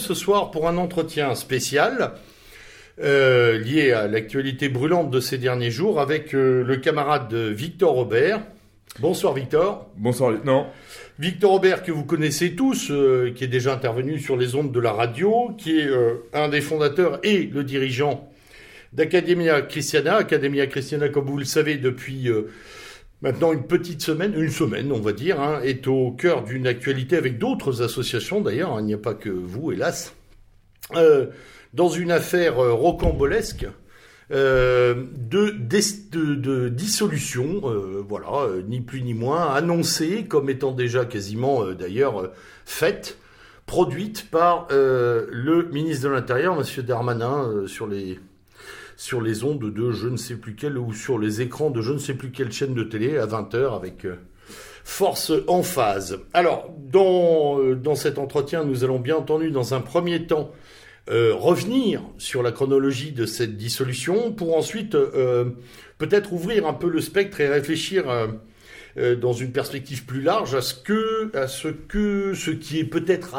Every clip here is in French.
ce soir pour un entretien spécial euh, lié à l'actualité brûlante de ces derniers jours avec euh, le camarade Victor Robert. Bonsoir Victor. Bonsoir lieutenant. Victor Robert que vous connaissez tous, euh, qui est déjà intervenu sur les ondes de la radio, qui est un des fondateurs et le dirigeant d'Academia Christiana. Academia Christiana, comme vous le savez, depuis maintenant une petite semaine, une semaine on va dire, hein, est au cœur d'une actualité avec d'autres associations d'ailleurs, hein, il n'y a pas que vous hélas, euh, dans une affaire euh, rocambolesque euh, de, de, de dissolution, euh, voilà, euh, ni plus ni moins, annoncée comme étant déjà quasiment euh, d'ailleurs faite, produite par le ministre de l'Intérieur, Monsieur Darmanin, sur les sur les ondes de je ne sais plus quelle ou sur les écrans de je ne sais plus quelle chaîne de télé à 20h avec euh, force en phase. Alors, dans, euh, dans cet entretien, nous allons bien entendu, dans un premier temps, euh, revenir sur la chronologie de cette dissolution pour ensuite peut-être ouvrir un peu le spectre et réfléchir dans une perspective plus large à ce que, à ce que, ce qui est peut-être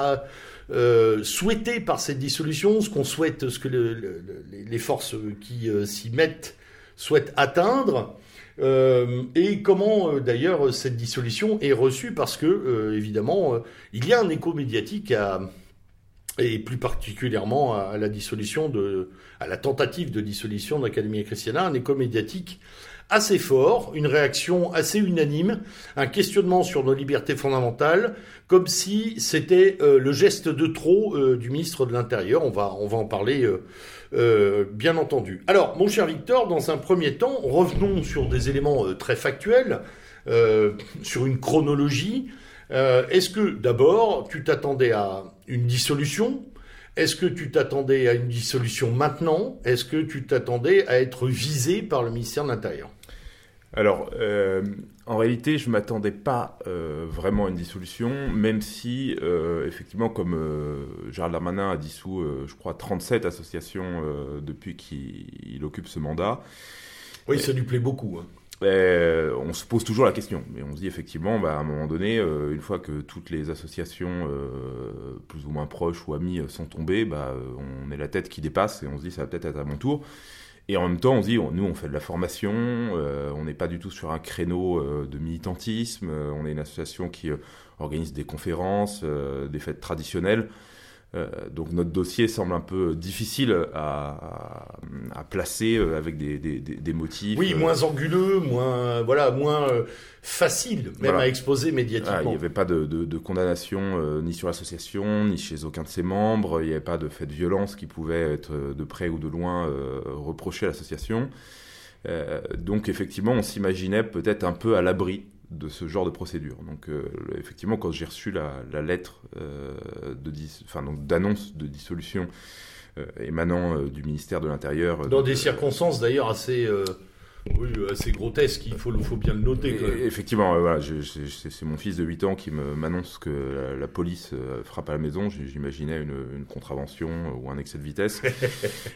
euh, souhaité par cette dissolution, ce qu'on souhaite, ce que le- le- le- les forces qui euh, s'y mettent souhaitent atteindre, euh, et comment d'ailleurs cette dissolution est reçue, parce que évidemment il y a un écho médiatique à et plus particulièrement à la dissolution de, à la tentative de dissolution d'Academia Christiana, un écho médiatique assez fort, une réaction assez unanime, un questionnement sur nos libertés fondamentales, comme si c'était euh, le geste de trop euh, du ministre de l'Intérieur. On va, on va en parler euh, bien entendu. Alors, mon cher Victor, dans un premier temps, revenons sur des éléments très factuels, sur une chronologie. Est-ce que d'abord, tu t'attendais à une dissolution? Est-ce que tu t'attendais à une dissolution maintenant? Est-ce que tu t'attendais à être visé par le ministère de l'Intérieur? Alors, euh, en réalité, je m'attendais pas euh, vraiment à une dissolution, même si, euh, effectivement, comme euh, Gérald Darmanin a dissous, euh, je crois, 37 associations euh, depuis qu'il il occupe ce mandat, Oui, ça lui plaît beaucoup. hein. on se pose toujours la question. Mais on se dit effectivement, bah, à un moment donné, euh, une fois que toutes les associations euh, plus ou moins proches ou amies sont tombées, bah, on est la tête qui dépasse et on se dit ça va peut-être être à mon tour. Et en même temps, on dit, nous, on fait de la formation, euh, on n'est pas du tout sur un créneau euh, de militantisme, euh, on est une association qui organise des conférences, des fêtes traditionnelles. Euh, donc notre dossier semble un peu difficile à, placer euh, avec des, des- des- des motifs. Oui, euh, moins anguleux, moins voilà, moins facile même Voilà. à exposer Ah, il médiatiquement. n'y avait pas de, de- de condamnation ni sur l'association, ni chez aucun de ses membres. Il n'y avait pas de fait de violence qui pouvait être de près ou de loin reproché à l'association. Euh, donc effectivement, on s'imaginait peut-être un peu à l'abri de ce genre de procédure. Donc euh, effectivement, quand j'ai reçu la, la lettre euh, de dis- enfin, donc, d'annonce de dissolution euh, émanant du ministère de l'Intérieur... Dans des circonstances d'ailleurs assez, euh, oui, assez grotesques, il faut, faut bien le noter. quand même. Effectivement, euh, voilà, c'est mon fils de 8 ans qui me- m'annonce que la, la police euh, frappe à la maison. J'imaginais une, une contravention euh, ou un excès de vitesse.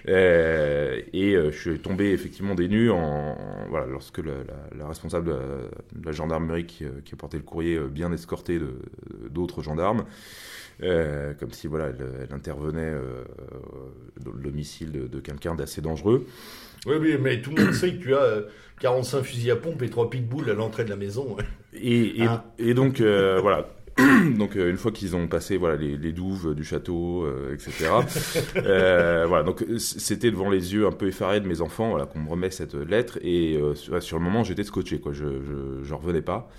Euh, et euh, je suis tombé effectivement des nues en, en- voilà, lorsque la, la- la responsable de la, gendarmerie qui, qui a porté le courrier, bien escorté de- d'autres gendarmes, euh, comme si voilà, elle, elle intervenait euh, dans le domicile de, de quelqu'un d'assez dangereux. Oui, oui, mais tout le monde sait que tu as euh, 45 fusils à pompe et 3 pitbulls à l'entrée de la maison. Et, et, Ah. et donc, euh, voilà. Donc, euh, une fois qu'ils ont passé voilà, les, les douves du château, euh, etc. euh, voilà, donc euh, c'était devant les yeux un peu effarés de mes enfants voilà, qu'on me remet cette lettre. Et euh, sur, sur le moment, j'étais scotché, quoi. Je, je, je revenais pas.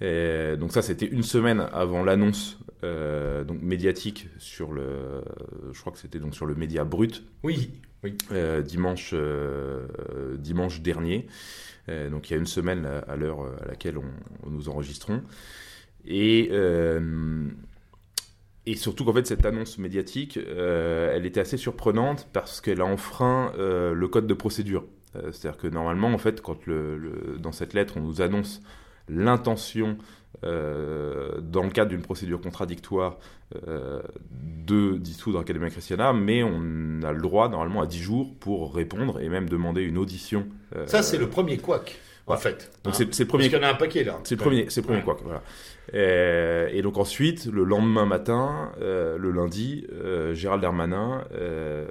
Et donc ça, c'était une semaine avant l'annonce euh, donc médiatique sur le, je crois que c'était donc sur le média brut Oui, oui. euh, dimanche, euh, dimanche dernier. Donc il y a une semaine à, l'heure à laquelle on, on nous enregistrons. Et, et surtout qu'en fait cette annonce médiatique, elle était assez surprenante parce qu'elle a enfreint le code de procédure. C'est-à-dire que normalement, en fait, quand le, le- dans cette lettre on nous annonce l'intention euh, dans le cadre d'une procédure contradictoire euh, de dissoudre Academia Christiana, mais on a le droit normalement à 10 jours pour répondre et même demander une audition. euh, Ça, c'est le premier couac. en fait. Donc hein. c'est le premier. Parce qu'il y en a un paquet là. C'est le premier, c'est premier Ouais. quoi. Voilà. Et donc ensuite, le lendemain matin, euh, le lundi, euh, Gérald Darmanin, euh,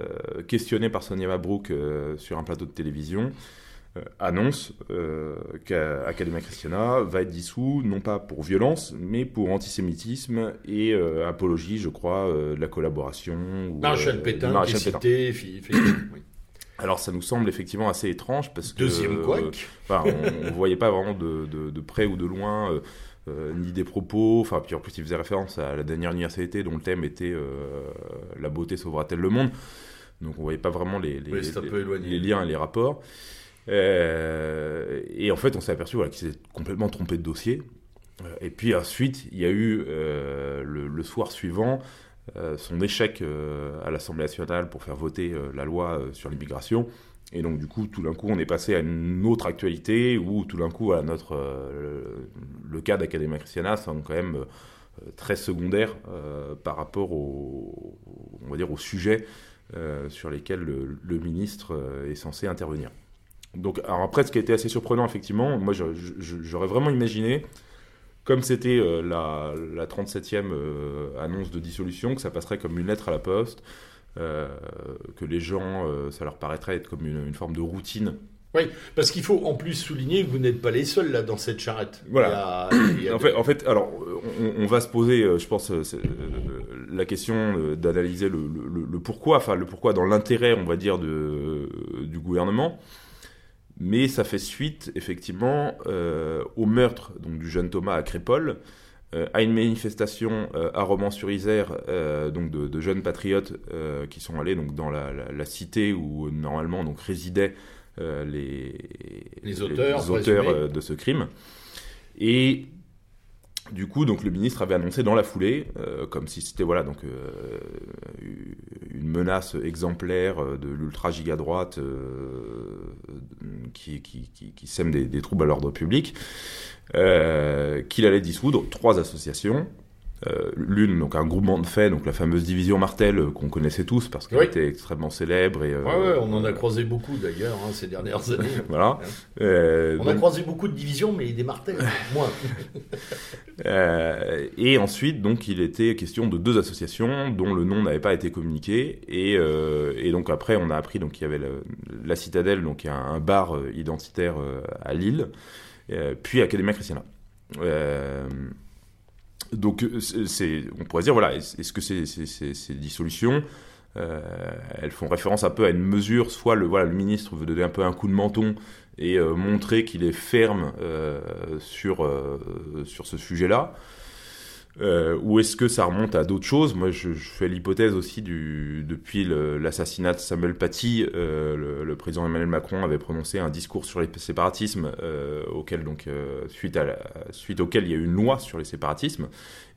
questionné par Sonia Mabrouk sur un plateau de télévision, annonce euh, qu'Academia Christiana va être dissous, non pas pour violence, mais pour antisémitisme et euh, apologie, je crois, euh, de la collaboration. Maréchal euh, Pétain, qui Maréchal est Pétain. cité, oui. Alors ça nous semble effectivement assez étrange parce que Deuxième euh, couac. Enfin, on, on voyait pas vraiment de, de, de près ou de loin euh, euh, ni des propos. Enfin, puis en plus, il faisait référence à la dernière université dont le thème était euh, La beauté sauvera-t-elle le monde? Donc, on voyait pas vraiment les, les, Oui, les liens et les rapports. Euh, et en fait, on s'est aperçu voilà, qu'il s'est complètement trompé de dossier. Euh, Et puis ensuite, il y a eu euh, le, soir suivant son échec à l'Assemblée nationale pour faire voter la loi sur l'immigration. Et donc, du coup, tout d'un coup, on est passé à une autre actualité où, tout d'un coup, notre, le, le cas d'Academia Christiana semble quand même très secondaire par rapport au, on va dire, au sujet sur lesquels le, ministre est censé intervenir. Donc, alors après, ce qui a été assez surprenant, effectivement, moi, j'aurais vraiment imaginé, comme c'était euh, la, la 37e euh, annonce de dissolution, que ça passerait comme une lettre à la poste, euh, que les gens, ça leur paraîtrait être comme une, une forme de routine. Oui, parce qu'il faut en plus souligner que vous n'êtes pas les seuls là dans cette charrette. Voilà. Il y a- il y a En fait, en fait, alors, on, on va se poser, je pense, la question d'analyser le, le- le pourquoi, enfin, le pourquoi dans l'intérêt, on va dire, de, du gouvernement. Mais ça fait suite, effectivement, euh, au meurtre donc, du jeune Thomas à Crépole, euh, à une manifestation euh, à Romans-sur-Isère, donc de, de jeunes patriotes qui sont allés donc, dans la, la- la cité où, normalement, donc, résidaient les, Les auteurs les auteurs, de ce crime. Et du coup, donc le ministre avait annoncé dans la foulée, euh, comme si c'était voilà donc euh, une menace exemplaire de l'ultra giga droite euh, qui, sème des, des troubles à l'ordre public, euh, qu'il allait dissoudre trois associations. Euh, L'une, donc un groupement de faits, donc la fameuse division Martel euh, qu'on connaissait tous parce qu'elle Oui. était extrêmement célèbre. Et, euh, Ouais, ouais, on en a croisé beaucoup d'ailleurs hein, ces dernières années. Voilà. Euh, On a croisé beaucoup de divisions, mais des martels, moins. Et ensuite, donc, il était question de deux associations dont le nom n'avait pas été communiqué. Et, et donc après, on a appris donc qu'il y avait le- la Citadelle, donc il a un bar identitaire à Lille, puis Academia Christiana. Euh, donc, c'est- c'est, on pourrait dire, voilà, est-ce que ces, dissolutions, euh, elles font référence un peu à une mesure, soit le, voilà, le ministre veut donner un peu un coup de menton et euh, montrer qu'il est ferme euh, euh, sur ce sujet-là euh, ou est-ce que ça remonte à d'autres choses? Moi, je, fais l'hypothèse aussi du depuis l'assassinat de Samuel Paty, euh, le, président Emmanuel Macron avait prononcé un discours sur les séparatismes, euh, auquel donc suite à suite auquel il y a eu une loi sur les séparatismes,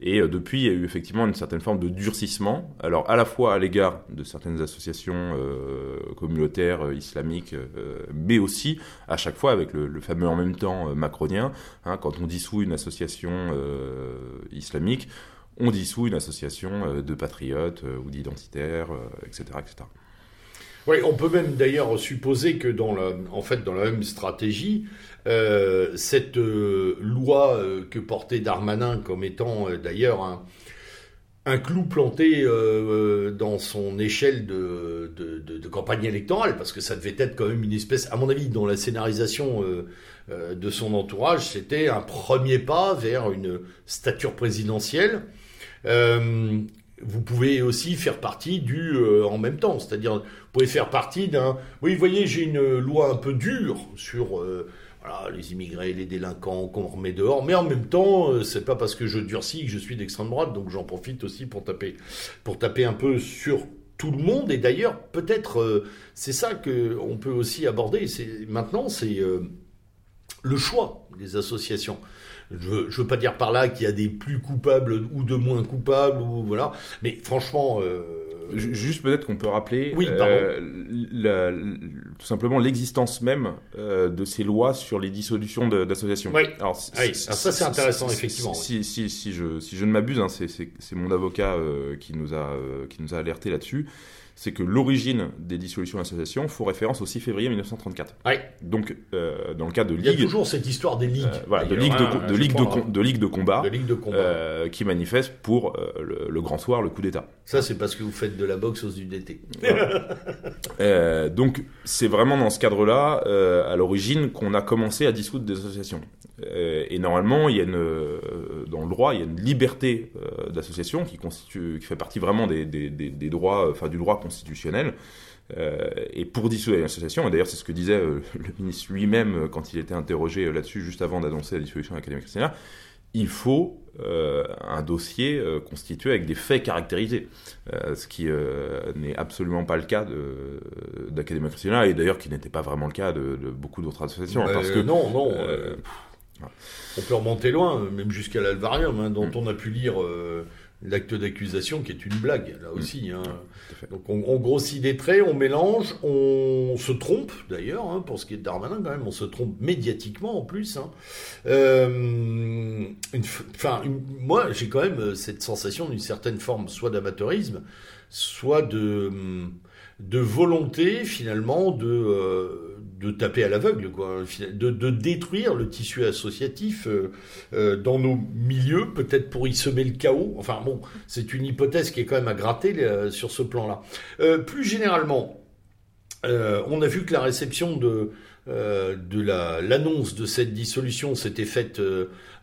et depuis il y a eu effectivement une certaine forme de durcissement. Alors à la fois à l'égard de certaines associations communautaires islamiques, mais aussi à chaque fois avec le, fameux en même temps macronien. Hein, quand on dissout une association euh, on dissout une association euh, de patriotes euh, ou d'identitaires, euh, etc., etc. Oui, on peut même d'ailleurs supposer que dans la, en fait, dans la même stratégie, cette loi que portait Darmanin comme étant d'ailleurs un, clou planté dans son échelle de, de, campagne électorale, parce que ça devait être quand même une espèce, à mon avis, dans la scénarisation de son entourage, c'était un premier pas vers une stature présidentielle. Euh, vous pouvez aussi faire partie du euh, en même temps, c'est-à-dire vous pouvez faire partie d'un. Oui, vous voyez, j'ai une loi un peu dure sur euh, les immigrés, les délinquants qu'on remet dehors, mais en même temps, euh, c'est pas parce que je durcis que je suis d'extrême droite, donc j'en profite aussi pour taper, pour taper un peu sur tout le monde. Et d'ailleurs, peut-être euh, c'est ça que on peut aussi aborder. C'est maintenant, c'est euh, le choix des associations. Je veux, je veux pas dire par là qu'il y a des plus coupables ou de moins coupables ou voilà, mais franchement, euh, Ju- Juste peut-être qu'on peut rappeler Oui, euh, la- la- tout simplement l'existence même euh, de ces lois sur les dissolutions d'associations. Oui. Alors, Oui, ça, c'est intéressant, effectivement, Si, si, si, je, si je ne m'abuse, hein, c'est mon avocat euh, qui, nous a, euh, qui nous a alerté là-dessus. C'est que l'origine des dissolutions d'associations font référence au 6 février 1934. Donc, euh, dans le cas de ligue... Il y a toujours cette histoire des ligues. voilà, de ligue de, de, ligue de, de, ligue de combat, de ligue de combat. qui manifeste pour le, le, grand soir, le coup d'État. Ça, c'est parce que vous faites de la boxe aux UDT. donc, c'est vraiment dans ce cadre-là, à l'origine, qu'on a commencé à dissoudre des associations. et normalement, il y a une, dans le droit, il y a une liberté d'association qui, qui fait partie vraiment des, des, des droits, enfin du droit constitutionnel. Euh, et pour dissoudre l'association, et d'ailleurs c'est ce que disait euh, le ministre lui-même euh, quand il était interrogé là-dessus juste avant d'annoncer la dissolution de l'Académie Christiana, il faut un dossier constitué avec des faits caractérisés, ce qui n'est absolument pas le cas d'Académie Christiana, et d'ailleurs qui n'était pas vraiment le cas de, beaucoup d'autres associations. parce que, non, non. on peut remonter loin, même jusqu'à l'Alvarium, hein, dont mm. on a pu lire l'acte d'accusation qui est une blague, là mm. aussi. Hein. Donc on, grossit des traits, on mélange, on se trompe d'ailleurs, hein, pour ce qui est de Darmanin quand même, on se trompe médiatiquement en plus. Hein. Euh, moi j'ai quand même euh, cette sensation d'une certaine forme soit d'amateurisme, soit de, de volonté finalement de... Euh, de taper à l'aveugle, quoi, de, de, détruire le tissu associatif euh, euh, dans nos milieux, peut-être pour y semer le chaos. Enfin bon, c'est une hypothèse qui est quand même à gratter euh, sur ce plan-là. plus généralement, on a vu que la réception de, de l'annonce de cette dissolution s'était faite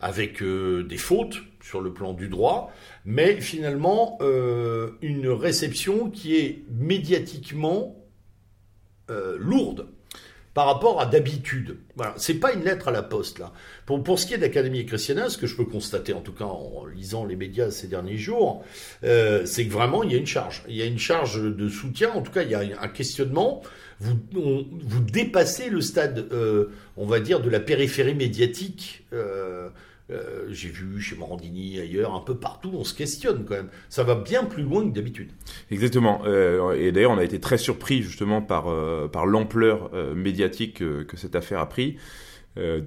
avec des fautes sur le plan du droit, mais finalement une réception qui est médiatiquement lourde par rapport à d'habitude. Voilà, c'est pas une lettre à la poste là. Pour, pour ce qui est d'Académie Christiana, ce que je peux constater en tout cas en lisant les médias ces derniers jours, euh, c'est que vraiment il y a une charge. Il y a une charge de soutien. En tout cas, il y a un questionnement. Vous, vous dépassez le stade, euh, on va dire, de la périphérie médiatique. Euh, euh, j'ai vu chez Morandini, ailleurs, un peu partout, on se questionne quand même. Ça va bien plus loin que d'habitude. Exactement. Euh, et d'ailleurs, on a été très surpris justement par, euh, par l'ampleur médiatique que cette affaire a pris.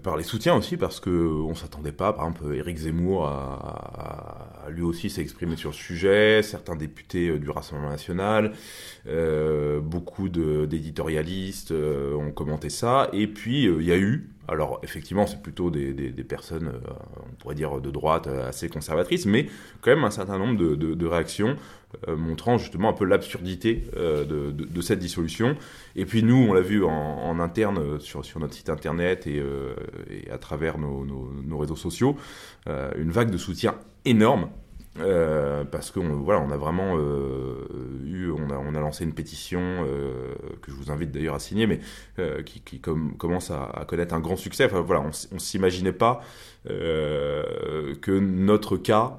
par les soutiens aussi, parce que on s'attendait pas, par exemple, Éric Zemmour a, lui aussi s'est exprimé sur le sujet, certains députés du Rassemblement national, beaucoup d'éditorialistes ont commenté ça, et puis il y a eu alors effectivement, c'est plutôt des, personnes, euh, on pourrait dire de droite, euh, assez conservatrices, mais quand même un certain nombre de, réactions euh, montrant justement un peu l'absurdité de, cette dissolution. Et puis nous, on l'a vu en, interne sur, notre site internet et, à travers nos réseaux sociaux, une vague de soutien énorme euh, parce qu'on voilà, on a vraiment euh, eu, on a, lancé une pétition euh, que je vous invite d'ailleurs à signer, mais qui, commence à, connaître un grand succès. Enfin voilà, on, on s'imaginait pas que notre cas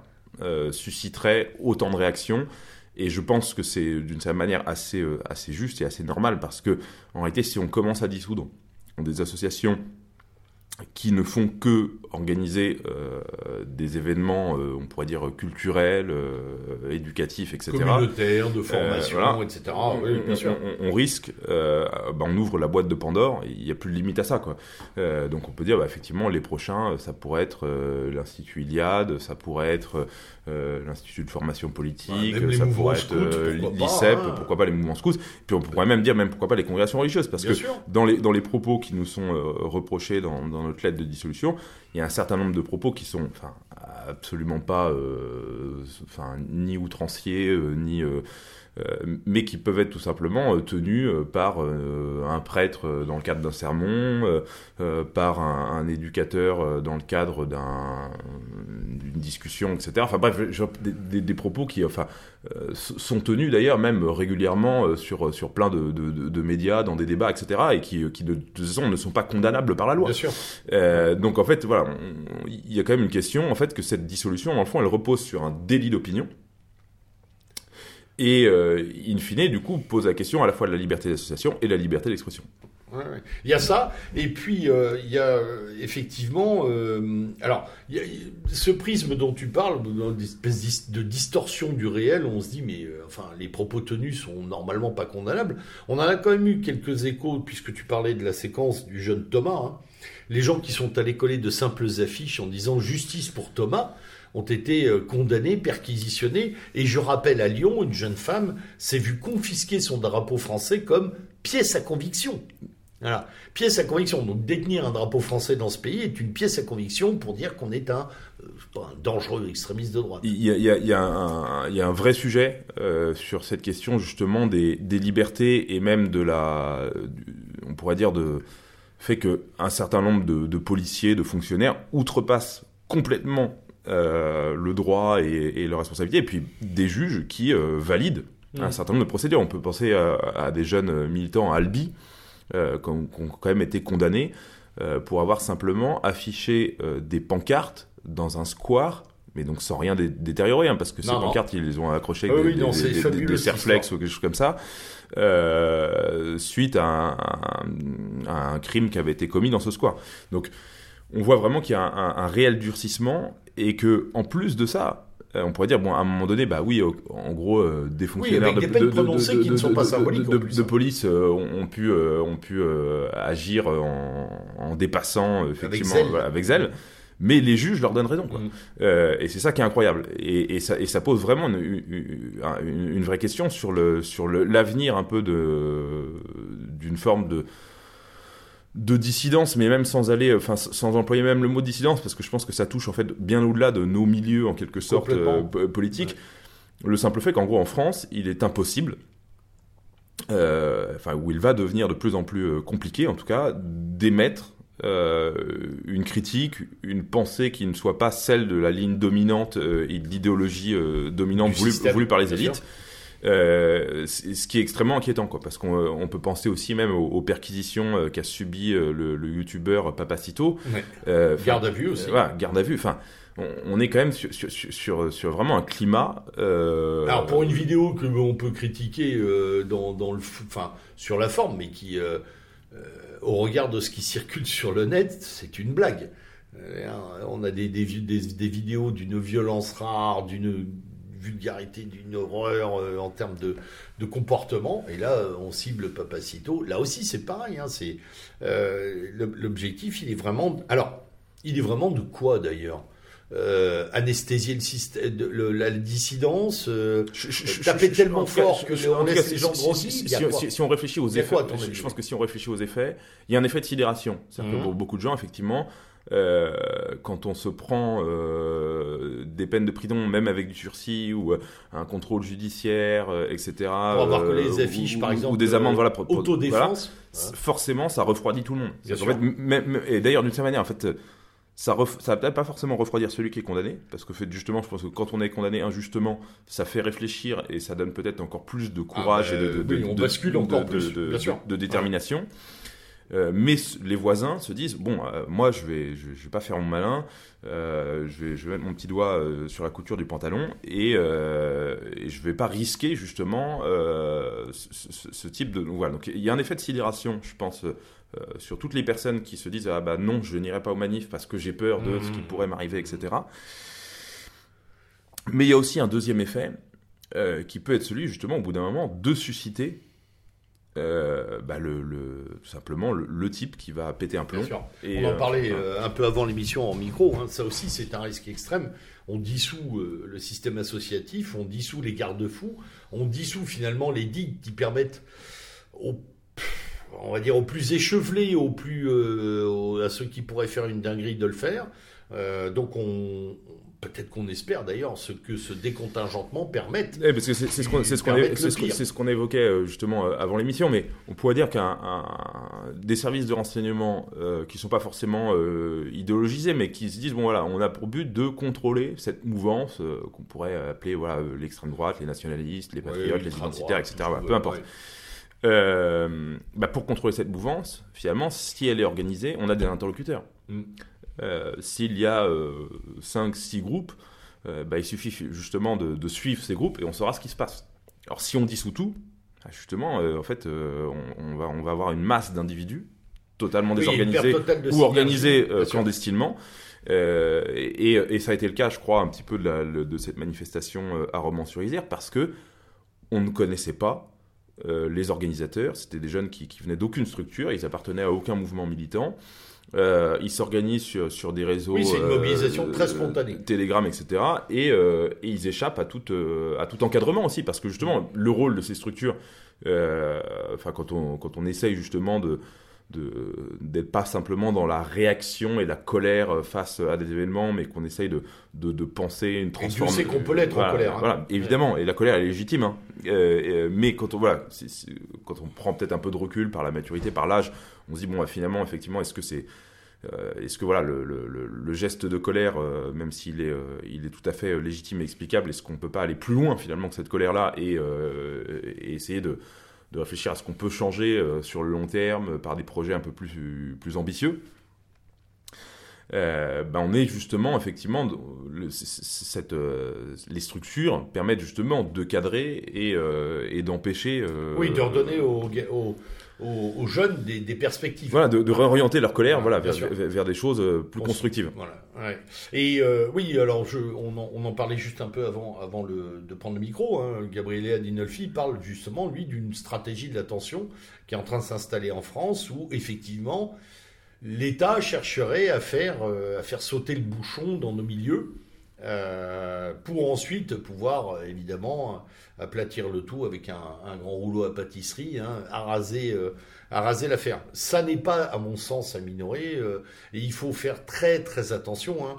susciterait autant de réactions. Et je pense que c'est d'une certaine manière assez, assez juste et assez normal parce que en réalité, si on commence à dissoudre des associations qui ne font que organiser euh, des événements, euh, on pourrait dire culturels, euh, éducatifs, etc. Communautaires, de formation, etc. Oui, bien sûr. On, risque, bah, on ouvre la boîte de Pandore, il n'y a plus de limite à ça, quoi. donc on peut dire, bah, effectivement, les prochains, ça pourrait être l'Institut Iliade, ça pourrait être l'Institut de formation politique, ça pourrait être l'ICEP, pourquoi pas les mouvements scouts. Puis on pourrait même dire, même pourquoi pas les congrégations religieuses, parce que dans les, dans les propos qui nous sont reprochés dans, dans notre lettre de dissolution, il y a un certain nombre de propos qui sont absolument pas euh, ni outranciers, euh, ni, euh, mais qui peuvent être tout simplement tenus par un prêtre dans le cadre d'un sermon, par un, éducateur dans le cadre d'une discussion, etc. Enfin bref, des, des, propos qui enfin, sont tenus d'ailleurs même régulièrement sur, sur plein de, de, médias, dans des débats, etc. et qui, qui de, toute façon ne sont pas condamnables par la loi. Bien sûr. donc en fait, voilà, il y a quand même une question, en fait, que cette dissolution, en fond, elle repose sur un délit d'opinion. Et, euh, in fine, du coup, pose la question à la fois de la liberté d'association et de la liberté d'expression. Il y a ça, et puis euh, il y a euh, effectivement, alors ce prisme dont tu parles, espèce de distorsion du réel, on se dit mais enfin les propos tenus sont normalement pas condamnables. On en a quand même eu quelques échos puisque tu parlais de la séquence du jeune Thomas. Hein les gens qui sont allés coller de simples affiches en disant justice pour Thomas, ont été euh, condamnés, perquisitionnés. Et je rappelle à Lyon, une jeune femme s'est vue confisquer son drapeau français comme pièce à conviction. Voilà. Pièce à conviction. Donc détenir un drapeau français dans ce pays est une pièce à conviction pour dire qu'on est un, euh, un, dangereux extrémiste de droite. Il y a, un, un, vrai sujet euh, sur cette question justement des, libertés et même de la, on pourrait dire de fait qu'un certain nombre de, policiers, de fonctionnaires outrepassent complètement euh, le droit et, et leur responsabilité, et puis des juges qui euh, valident un certain nombre de procédures. On peut penser à, à des jeunes militants à Albi euh, qui, ont, quand même été condamnés pour avoir simplement affiché des pancartes dans un square mais donc sans rien dé détériorer, hein, parce que ces non, pancartes, ils les ont accrochées avec oui, des, non, des, des, des serflex ou quelque chose comme ça, euh, suite à un, à un, crime qui avait été commis dans ce square. Donc, on voit vraiment qu'il y a un, un, réel durcissement et que, en plus de ça, euh, on pourrait dire, bon, à un moment donné, bah oui, en gros, euh, des fonctionnaires de, police euh, ont, pu, euh, ont pu agir en, en, dépassant, effectivement, avec zèle. Voilà, avec zèle mais les juges leur donnent raison. Quoi. Mmh. Euh, et c'est ça qui est incroyable. Et, et, ça, et ça, pose vraiment une, une, une, vraie question sur le sur l'avenir un peu de d'une forme de de dissidence, mais même sans aller, enfin sans employer même le mot dissidence, parce que je pense que ça touche en fait bien au-delà de nos milieux en quelque sorte euh, politiques. Ouais. Le simple fait qu'en gros en France, il est impossible, euh, enfin où il va devenir de plus en plus euh, compliqué, en tout cas, d'émettre euh, une critique, une pensée qui ne soit pas celle de la ligne dominante euh, et de l'idéologie dominante voulue, voulue, par les élites. Euh, ce qui est extrêmement inquiétant, quoi, parce qu'on on peut penser aussi même aux, aux perquisitions qu'a subi le, le youtubeur Papacito. Ouais. garde à vue aussi. Garde à vue. Enfin, on, on, est quand même sur, sur, sur, sur vraiment un climat. Alors pour une vidéo que on peut critiquer dans, dans le, enfin sur la forme, mais qui au regard de ce qui circule sur le net, c'est une blague. Euh, on a des, des, des, des vidéos d'une violence rare, d'une vulgarité, d'une horreur euh, en termes de, de, comportement. Et là, on cible Papacito. Là aussi, c'est pareil. Hein, c'est euh, l'objectif. Il est vraiment. Alors, il est vraiment de quoi d'ailleurs euh, anesthésier le système, le, la dissidence, euh, je, je, taper je, tellement fort que on laisse les gens grossir. Si, si, si, on réfléchit aux effets, quoi, je, pense que si on réfléchit aux effets, il y a un effet de sidération. C'est-à-dire mmh. que pour beaucoup de gens, effectivement, euh, quand on se prend euh, des peines de prison, même avec du sursis ou euh, un contrôle judiciaire, etc. Pour avoir que les affiches, ou, par exemple, ou des amendes, voilà, pour, autodéfense. Voilà, hein. Forcément, ça refroidit tout le monde. En fait, même, et d'ailleurs, d'une certaine manière, en fait ça, ça va peut-être pas forcément refroidir celui qui est condamné, parce que justement, je pense que quand on est condamné injustement, ça fait réfléchir et ça donne peut-être encore plus de courage ah bah, et de, de, oui, on de, bascule encore plus, de, de détermination. Ouais. Euh, mais les voisins se disent bon, euh, moi je vais, je, je, vais pas faire mon malin, euh, je, vais, je vais mettre mon petit doigt sur la couture du pantalon et, et je vais pas risquer justement ce, ce, ce, type de voilà. Donc il y a un effet de sidération, je pense, sur toutes les personnes qui se disent ah bah non je n'irai pas au manif parce que j'ai peur de mmh. ce qui pourrait m'arriver etc mais il y a aussi un deuxième effet qui peut être celui justement au bout d'un moment de susciter euh, bah, le, le, tout simplement le, le, type qui va péter un plomb. Et On en parlait euh, un peu avant l'émission en micro. Hein. Ça aussi, c'est un risque extrême. On dissout euh, le système associatif, on dissout les garde-fous, on dissout finalement les digues qui permettent aux on va dire, aux plus échevelés, aux plus, euh, à ceux qui pourraient faire une dinguerie de le faire. Euh, donc on, peut-être qu'on espère d'ailleurs ce que ce décontingentement permette. Eh, parce que c'est ce qu'on ce ce, évoquait euh, justement euh, avant l'émission, mais on pourrait dire qu'un des services de renseignement euh, qui sont pas forcément euh, idéologisés, mais qui se disent bon voilà, on a pour but de contrôler cette mouvance euh, qu'on pourrait appeler voilà l'extrême droite, les nationalistes, les patriotes, ouais, les identitaires, etc. Peu importe. Ouais. Euh, bah pour contrôler cette mouvance, finalement, si elle est organisée, on a des interlocuteurs. Mm. Euh, S'il y a 5-6 euh, groupes, euh, bah, il suffit justement de, de, suivre ces groupes et on saura ce qui se passe. Alors si on dissout tout, bah, justement, en fait, on, on, va, on va avoir une masse d'individus totalement désorganisés ou organisés clandestinement. Et, et, ça a été le cas, je crois, un petit peu de, la, de cette manifestation à Romans-sur-Isère, parce que on ne connaissait pas les organisateurs. C'était des jeunes qui, qui venaient d'aucune structure, ils appartenaient à aucun mouvement militant. Euh, ils s'organisent sur, sur, des réseaux. Oui, c'est une mobilisation très spontanée. Telegram, etc. Et, et, ils échappent à tout, à tout encadrement aussi, parce que justement, le rôle de ces structures, enfin, quand on, quand on essaye justement de d'être pas simplement dans la réaction et la colère euh, face à des événements, mais qu'on essaye de, de, de, penser une transformation. Et Dieu sait qu'on peut l'être en colère. Hein. Voilà, évidemment, et la colère est légitime. Hein. Euh, mais quand on, voilà, quand on prend peut-être un peu de recul par la maturité, par l'âge, on se dit, bon, bah, finalement, effectivement, est-ce que c'est. Euh, est-ce que voilà le, le, le, geste de colère, même s'il est, il est tout à fait légitime et explicable, est-ce qu'on peut pas aller plus loin finalement que cette colère-là et, et essayer de, de réfléchir à ce qu'on peut changer euh, sur le long terme par des projets un peu plus, plus ambitieux. Euh, ben on est justement effectivement cette, euh, les structures permettent justement de cadrer et, et d'empêcher oui de redonner aux, aux, jeunes des, des, perspectives. Voilà, de, de réorienter leur colère voilà, vers, vers, des choses euh, plus constructives. Voilà, ouais. Et euh, oui, alors je, on, en, on, en, parlait juste un peu avant, avant le, de prendre le micro. Hein. Gabriele Adinolfi parle justement, lui, d'une stratégie de l'attention qui est en train de s'installer en France où effectivement l'État chercherait à faire, euh, à faire sauter le bouchon dans nos milieux euh, pour ensuite pouvoir évidemment aplatir le tout avec un, grand rouleau à pâtisserie, hein, à raser, euh, à raser l'affaire. Ça n'est pas, à mon sens, à minorer, euh, et il faut faire très très attention. Hein.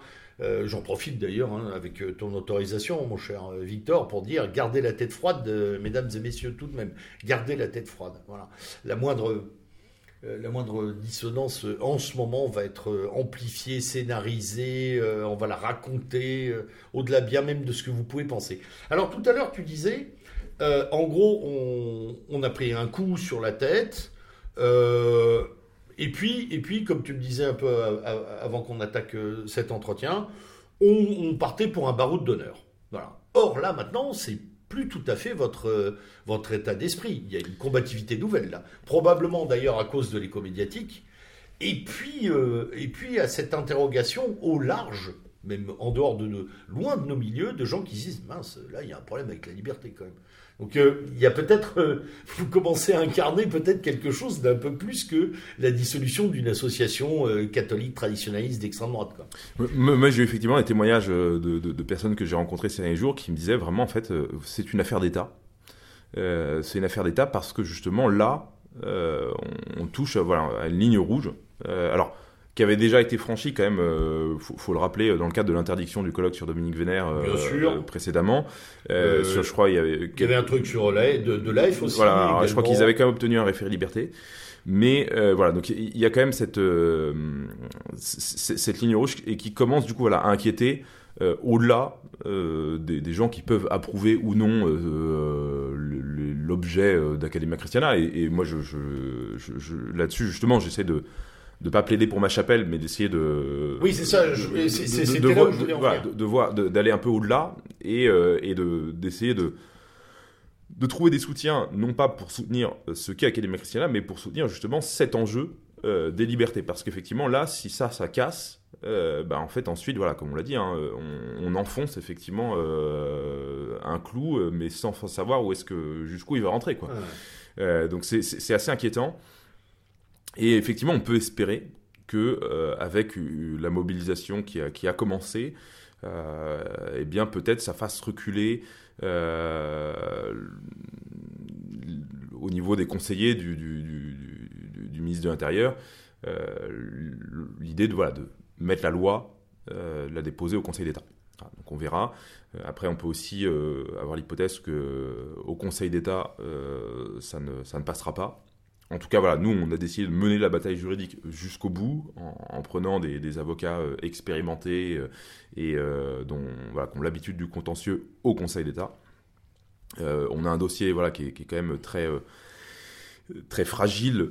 J'en profite d'ailleurs hein, avec ton autorisation, mon cher Victor, pour dire gardez la tête froide, mesdames et messieurs, tout de même. Gardez la tête froide. Voilà. La moindre la moindre dissonance euh, en ce moment va être euh, amplifiée, scénarisée, on va la raconter au-delà bien même de ce que vous pouvez penser. Alors tout à l'heure tu disais, en gros on, a pris un coup sur la tête, et puis et puis comme tu le disais un peu avant qu'on attaque cet entretien, on, on partait pour un baroud d'honneur. Voilà. Or là maintenant c'est plus tout à fait votre, votre état d'esprit. Il y a une combativité nouvelle là. Probablement d'ailleurs à cause de l'écho médiatique. Et puis, euh, et puis à cette interrogation au large, même en dehors de loin de nos milieux, de gens qui disent mince, là il y a un problème avec la liberté quand même. Donc euh, il y a peut-être, euh, vous commencez à incarner peut-être quelque chose d'un peu plus que la dissolution d'une association euh, catholique traditionnaliste d'extrême droite. Quoi. Moi j'ai eu effectivement des témoignages de, personnes que j'ai rencontrées ces derniers jours qui me disaient vraiment en fait c'est une affaire d'État. c'est une affaire d'État parce que justement là on, on, touche voilà, à une ligne rouge. alors qui avait déjà été franchi quand même, euh, faut, le rappeler, euh, dans le cadre de l'interdiction du colloque sur Dominique Vénère euh, précédemment. Sur, je crois, il y avait, il y avait un truc sur de, de Life aussi. Voilà, je crois qu'ils avaient quand même obtenu un référé liberté. Mais voilà, donc il y a quand même cette, cette ligne rouge et qui commence du coup voilà, à inquiéter au-delà des, des, gens qui peuvent approuver ou non l'objet d'Academia Christiana. Et, et, moi, je, je, je là-dessus, justement, j'essaie de de pas plaider pour ma chapelle, mais d'essayer de. Oui, c'est ça. C'est là où je voulais en de, voir, d'aller un peu au-delà et, euh, et de d'essayer de de trouver des soutiens, non pas pour soutenir ce qu'est Académie Christiana, mais pour soutenir justement cet enjeu euh, des libertés. Parce qu'effectivement, là, si ça, ça casse, euh, bah, en fait, ensuite, voilà, comme on l'a dit, hein, on, enfonce effectivement un clou, mais sans savoir où est-ce que jusqu'où il va rentrer, quoi. donc c'est assez inquiétant. Et effectivement, on peut espérer que euh, avec la mobilisation qui a, commencé, euh, eh bien peut-être ça fasse reculer euh, au niveau des conseillers du, ministre de l'Intérieur l'idée de, voilà, de mettre la loi, la déposer au Conseil d'État. donc on verra. Après, on peut aussi avoir l'hypothèse que au Conseil d'État, ça, ne, ça ne passera pas en tout cas, voilà, nous, on a décidé de mener la bataille juridique jusqu'au bout, en, prenant des, avocats euh, expérimentés euh, et euh, dont, voilà, qui ont l'habitude du contentieux au Conseil d'État. on a un dossier voilà, qui, est, quand même très, très fragile.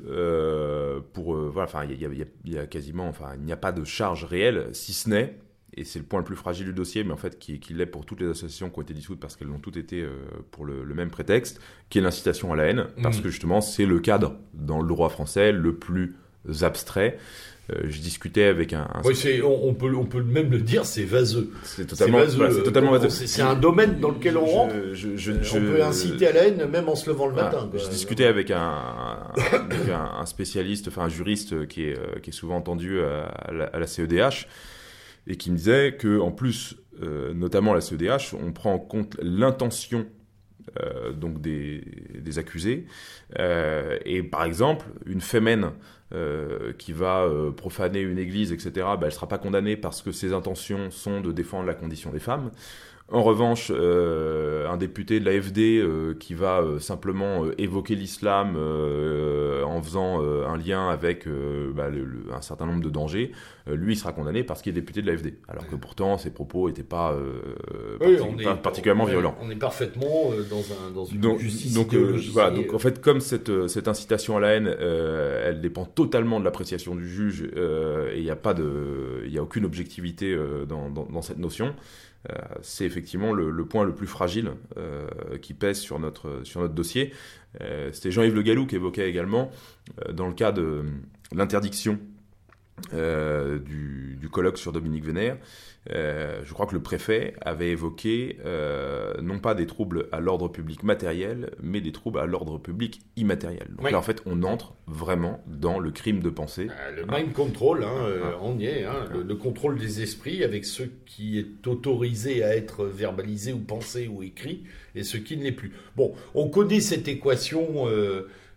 voilà, y, a quasiment, enfin, il n'y a pas de charge réelle, si ce n'est et c'est le point le plus fragile du dossier, mais en fait qui, l'est pour toutes les associations qui ont été dissoutes parce qu'elles ont toutes été euh, pour le, même prétexte, qui est l'incitation à la haine, parce mmh. que justement c'est le cadre dans le droit français le plus abstraits. je discutais avec un. Oui, on, peut, on peut même le dire, c'est vaseux. C'est totalement vaseux. totalement vaseux. C'est un domaine dans lequel on rentre. on peut inciter à la haine même en se levant le matin. Je discutais avec un, un, spécialiste, enfin un juriste qui est, qui est souvent entendu à la, à la CEDH et qui me disait que en plus, euh, notamment la CEDH, on prend en compte l'intention euh, donc des, accusés. Euh, et par exemple, une fémène qui va profaner une église, etc., bah, elle ne sera pas condamnée parce que ses intentions sont de défendre la condition des femmes. En revanche, euh, un député de l'AFD euh, qui va euh, simplement évoquer l'islam en faisant un lien avec bah, un certain nombre de dangers, lui il sera condamné parce qu'il est député de l'AFD. Alors que pourtant ses propos n'étaient pas, particulièrement violents. On est parfaitement dans, une donc, justice donc, voilà, donc en fait comme cette, cette incitation à la haine, elle dépend totalement de l'appréciation du juge et il n'y a pas de, il a aucune objectivité dans, dans cette notion. Euh, c'est effectivement le, point le plus fragile euh, qui pèse sur notre, sur notre dossier. Euh, c'était Jean-Yves Le Gallou qui évoquait également, dans le cas de l'interdiction du, du, colloque sur Dominique Vénère, euh, je crois que le préfet avait évoqué euh, non pas des troubles à l'ordre public matériel, mais des troubles à l'ordre public immatériel. Donc là, en fait, on entre vraiment dans le crime de pensée. Euh, le mind control, hein, on y est. Hein, le, contrôle des esprits avec ce qui est autorisé à être verbalisé ou pensé ou écrit et ce qui ne l'est plus. Bon, on connaît cette équation.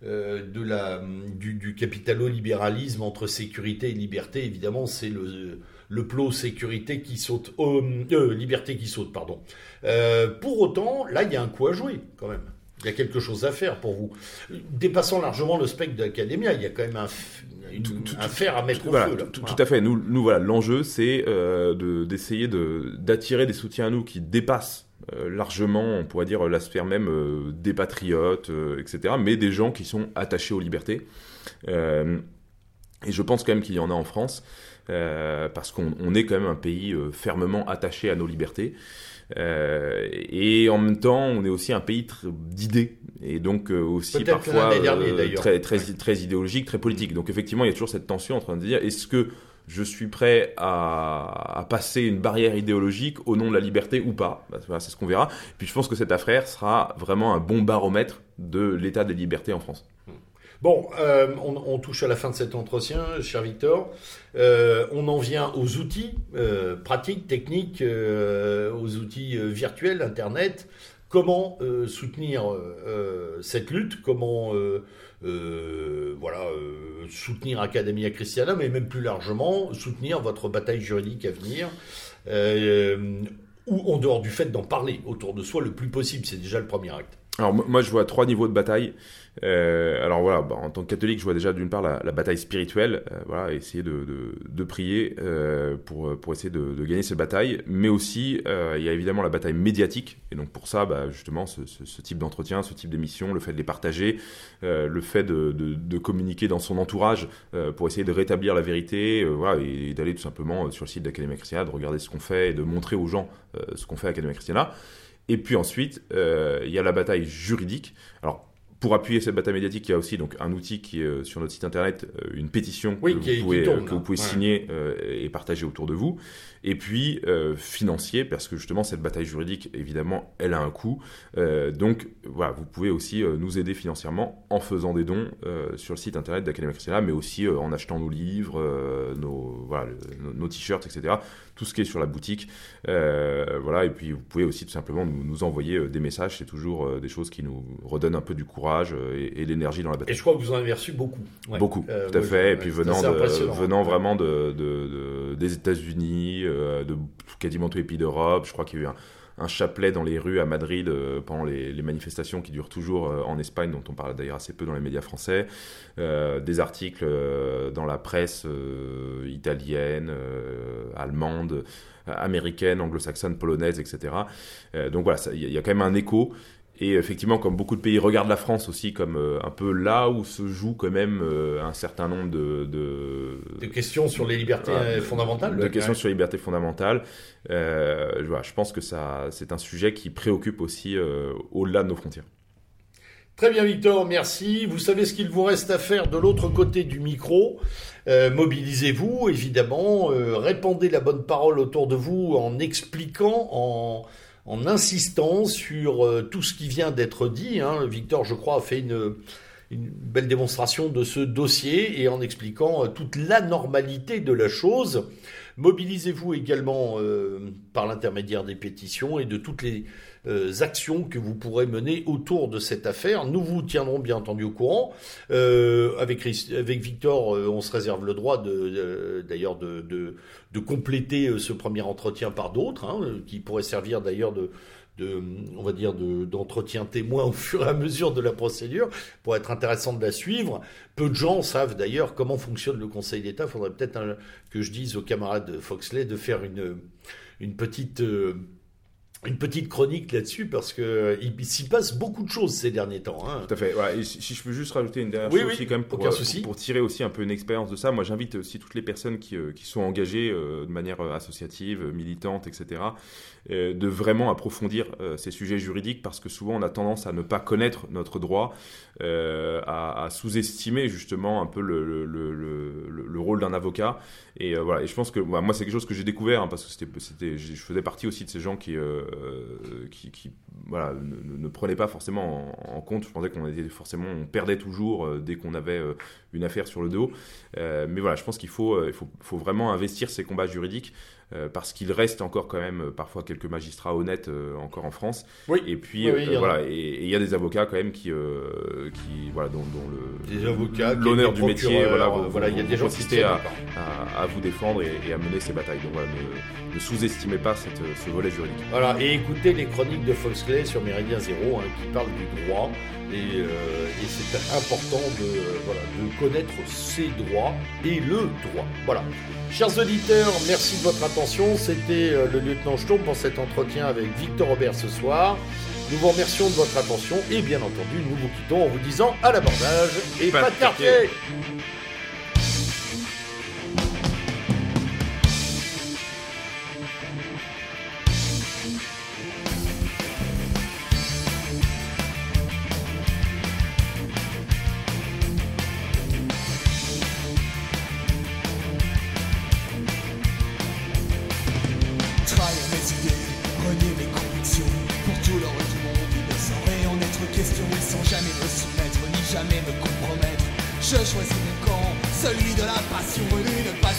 De la, du, du capitalo-libéralisme entre sécurité et liberté, évidemment, c'est le, le plot sécurité qui saute, euh, euh, liberté qui saute, pardon. Euh, pour autant, là, il y a un coup à jouer quand même. Il y a quelque chose à faire pour vous. Dépassant largement le spectre d'Academia, il y a quand même un, une, à mettre au feu. Tout, à fait. Nous, nous voilà, l'enjeu, c'est d'essayer d'attirer des soutiens à nous qui dépassent largement, on pourrait dire, l'aspect même des patriotes, etc., mais des gens qui sont attachés aux libertés. et je pense quand même qu'il y en a en France. Euh, parce qu'on est quand même un pays euh, fermement attaché à nos libertés. Euh, et en même temps, on est aussi un pays d'idées et donc aussi parfois très, très, très idéologique, très politique. Donc effectivement, il y a toujours cette tension en train de dire est-ce que je suis prêt à, passer une barrière idéologique au nom de la liberté ou pas bah, C'est ce qu'on verra. Puis je pense que cette affaire sera vraiment un bon baromètre de l'état des libertés en France. Bon, euh, on, touche à la fin de cet entretien, cher Victor. Euh, on en vient aux outils euh, pratiques, techniques, aux outils virtuels, Internet. Comment soutenir cette lutte? Comment voilà, soutenir Academia Christiana, mais même plus largement, soutenir votre bataille juridique à venir ou en dehors du fait d'en parler autour de soi le plus possible, c'est déjà le premier acte. Alors moi je vois trois niveaux de bataille. Euh, alors voilà, bah, en tant que catholique, je vois déjà d'une part la, bataille spirituelle, euh, voilà, essayer de, de, prier euh, pour, pour essayer de, gagner cette bataille, mais aussi il y a évidemment la bataille médiatique, et donc pour ça, bah, justement, ce, ce, type d'entretien, ce type d'émission, le fait de les partager, le fait de, de, communiquer dans son entourage pour essayer de rétablir la vérité, voilà, et, d'aller tout simplement sur le site d'Academia Christiana, de regarder ce qu'on fait et de montrer aux gens ce qu'on fait à Academia Christiana. Et puis ensuite, il y a la bataille juridique. Alors, pour appuyer cette bataille médiatique, il y a aussi donc un outil qui est euh, sur notre site internet, euh, une pétition que, vous pouvez, que, vous pouvez, signer et partager autour de vous et puis euh, financier, parce que justement cette bataille juridique, évidemment, elle a un coût. Euh, donc voilà, vous pouvez aussi euh, nous aider financièrement en faisant des dons sur le site internet d'Académie Christiana, mais aussi en achetant nos livres, nos, voilà, nos, t-shirts, etc. Tout ce qui est sur la boutique. voilà, et puis vous pouvez aussi tout simplement nous, envoyer des messages, c'est toujours des choses qui nous redonnent un peu du courage et, et l'énergie dans la bataille. Et je crois que vous en avez reçu beaucoup. Beaucoup, tout à fait. et puis venant, venant vraiment de, de, des États-Unis, euh, de quasiment tous les pays d'Europe. Je crois qu'il y a eu un, chapelet dans les rues à Madrid euh, pendant les, manifestations qui durent toujours euh, en Espagne, dont on parle d'ailleurs assez peu dans les médias français, des articles dans la presse italienne, allemande, américaine, anglo-saxonne, polonaise, etc. donc voilà, il y, a quand même un écho. Et effectivement, comme beaucoup de pays regardent la France aussi comme euh, un peu là où se joue quand même euh, un certain nombre de, de, questions sur les libertés fondamentales. De questions sur les libertés fondamentales. Euh, je pense que ça, c'est un sujet qui préoccupe aussi au-delà de nos frontières. Très bien Victor, merci. Vous savez ce qu'il vous reste à faire de l'autre côté du micro. Euh, mobilisez-vous, évidemment, euh, répandez la bonne parole autour de vous en expliquant, en, en insistant sur euh, tout ce qui vient d'être dit. Hein. Victor, je crois, a fait une, belle démonstration de ce dossier et en expliquant toute l'anormalité de la chose. Mobilisez-vous également par l'intermédiaire des pétitions et de toutes les euh, actions que vous pourrez mener autour de cette affaire. Nous vous tiendrons bien entendu au courant. Euh, avec, avec Victor, euh, on se réserve le droit de, d'ailleurs de, de, de, compléter ce premier entretien par d'autres, hein, qui pourraient servir d'ailleurs de, de, on va dire, d'entretien témoin au fur et à mesure de la procédure, pour être intéressant de la suivre. Peu de gens savent d'ailleurs comment fonctionne le Conseil d'État. Il faudrait peut-être que je dise aux camarades Foxley de faire une, une petite une petite chronique là-dessus parce que euh, il, s'y passe beaucoup de choses ces derniers temps. Hein. Tout à fait. et si, je peux juste rajouter une dernière chose aussi quand même pour, euh, pour, tirer aussi un peu une expérience de ça, moi j'invite aussi toutes les personnes qui, euh, qui sont engagées de manière associative, militante, etc., de vraiment approfondir ces sujets juridiques parce que souvent on a tendance à ne pas connaître notre droit, à, à sous-estimer justement un peu le, le, le, le rôle d'un avocat. Et voilà. Et je pense que moi c'est quelque chose que j'ai découvert hein, parce que c'était, je faisais partie aussi de ces gens qui qui, qui, voilà, ne, ne, prenait pas forcément en, compte. Je pensais qu'on était forcément, on perdait toujours euh, dès qu'on avait euh, une affaire sur le dos. mais voilà, je pense qu'il faut, il faut, faut, vraiment investir ces combats juridiques. Parce qu'il reste encore quand même parfois quelques magistrats honnêtes encore en France. Oui. Et puis voilà, et il y a des avocats quand même qui, qui voilà, dont, dont le des avocats, l'honneur du métier, voilà, voilà, il y a des gens qui à, à, à, vous défendre et, à mener ces batailles. Donc voilà, ne, sous-estimez pas cette, ce volet juridique. Voilà, et écoutez les chroniques de Foxley sur Méridien Zéro, hein, qui parlent du droit. Et, euh, et c'est important de, voilà, de connaître ses droits et le droit. Voilà. Chers auditeurs, merci de votre attention. C'était euh, le lieutenant Sturm pour cet entretien avec Victor Robert ce soir. Nous vous remercions de votre attention et bien entendu, nous vous quittons en vous disant à l'abordage et pas, de quartier.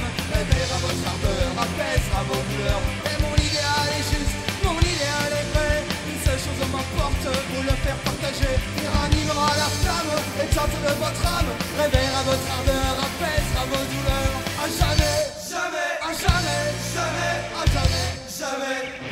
larmes Réveillera votre ardeur, apaisera vos douleurs. Et mon idéal est juste, mon idéal est vrai Une seule chose m'importe, vous le faire partager Il ranimera la flamme, éteinte de votre âme Réveillera votre ardeur, apaisera vos douleurs À jamais, jamais, à jamais, jamais, à jamais, jamais.